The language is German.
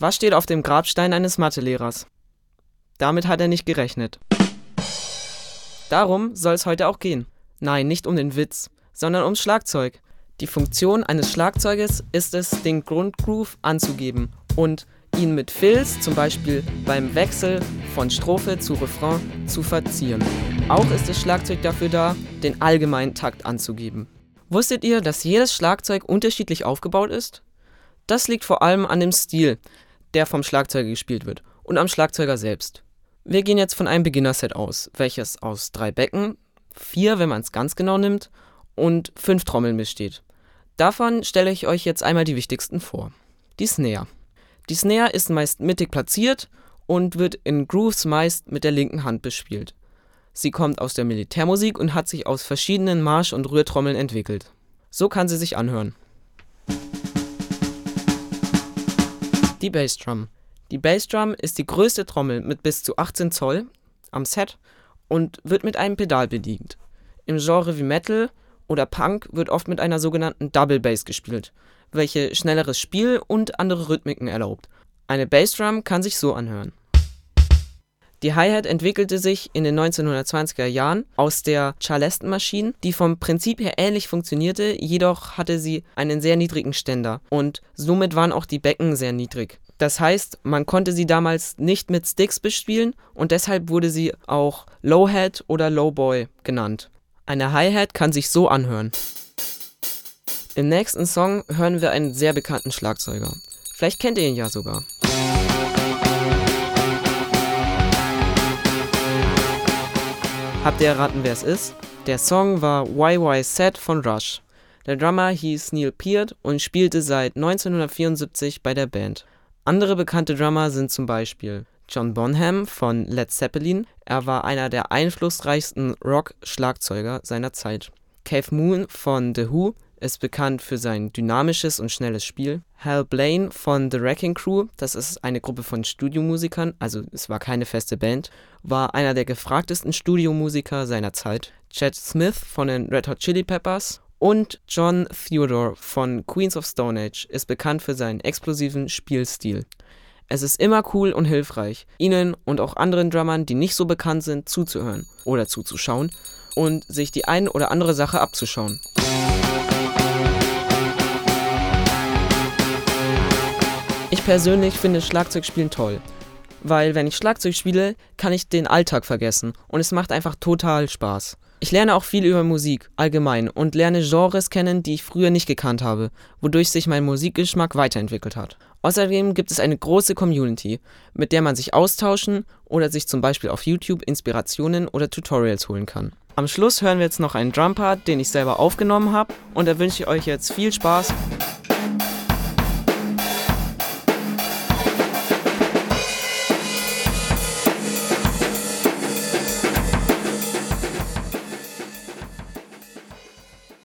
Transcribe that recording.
Was steht auf dem Grabstein eines Mathelehrers? Damit hat er nicht gerechnet. Darum soll es heute auch gehen. Nein, nicht um den Witz, sondern ums Schlagzeug. Die Funktion eines Schlagzeuges ist es, den Grundgroove anzugeben und ihn mit Fills, zum Beispiel beim Wechsel von Strophe zu Refrain, zu verzieren. Auch ist das Schlagzeug dafür da, den allgemeinen Takt anzugeben. Wusstet ihr, dass jedes Schlagzeug unterschiedlich aufgebaut ist? Das liegt vor allem an dem Stil, der vom Schlagzeuger gespielt wird und am Schlagzeuger selbst. Wir gehen jetzt von einem Beginner-Set aus, welches aus drei Becken, vier, wenn man es ganz genau nimmt, und fünf Trommeln besteht. Davon stelle ich euch jetzt einmal die wichtigsten vor. Die Snare. Die Snare ist meist mittig platziert und wird in Grooves meist mit der linken Hand bespielt. Sie kommt aus der Militärmusik und hat sich aus verschiedenen Marsch- und Rührtrommeln entwickelt. So kann sie sich anhören. Die Bassdrum. Die Bassdrum ist die größte Trommel mit bis zu 18 Zoll am Set und wird mit einem Pedal bedient. Im Genre wie Metal oder Punk wird oft mit einer sogenannten Double Bass gespielt, welche schnelleres Spiel und andere Rhythmiken erlaubt. Eine Bassdrum kann sich so anhören. Die Hi-Hat entwickelte sich in den 1920er Jahren aus der Charleston-Maschine, die vom Prinzip her ähnlich funktionierte, jedoch hatte sie einen sehr niedrigen Ständer und somit waren auch die Becken sehr niedrig. Das heißt, man konnte sie damals nicht mit Sticks bespielen und deshalb wurde sie auch Low-Hat oder Low-Boy genannt. Eine Hi-Hat kann sich so anhören. Im nächsten Song hören wir einen sehr bekannten Schlagzeuger. Vielleicht kennt ihr ihn ja sogar. Habt ihr erraten, wer es ist? Der Song war YY Set von Rush. Der Drummer hieß Neil Peart und spielte seit 1974 bei der Band. Andere bekannte Drummer sind zum Beispiel John Bonham von Led Zeppelin. Er war einer der einflussreichsten Rock-Schlagzeuger seiner Zeit. Cave Moon von The Who ist bekannt für sein dynamisches und schnelles Spiel. Hal Blaine von The Wrecking Crew, das ist eine Gruppe von Studiomusikern, also es war keine feste Band, war einer der gefragtesten Studiomusiker seiner Zeit. Chad Smith von den Red Hot Chili Peppers und John Theodore von Queens of Stone Age ist bekannt für seinen explosiven Spielstil. Es ist immer cool und hilfreich, ihnen und auch anderen Drummern, die nicht so bekannt sind, zuzuhören oder zuzuschauen und sich die ein oder andere Sache abzuschauen. Persönlich finde Schlagzeugspielen toll, weil wenn ich Schlagzeug spiele, kann ich den Alltag vergessen und es macht einfach total Spaß. Ich lerne auch viel über Musik allgemein und lerne Genres kennen, die ich früher nicht gekannt habe, wodurch sich mein Musikgeschmack weiterentwickelt hat. Außerdem gibt es eine große Community, mit der man sich austauschen oder sich zum Beispiel auf YouTube Inspirationen oder Tutorials holen kann. Am Schluss hören wir jetzt noch einen Drumpart, den ich selber aufgenommen habe und da wünsche ich euch jetzt viel Spaß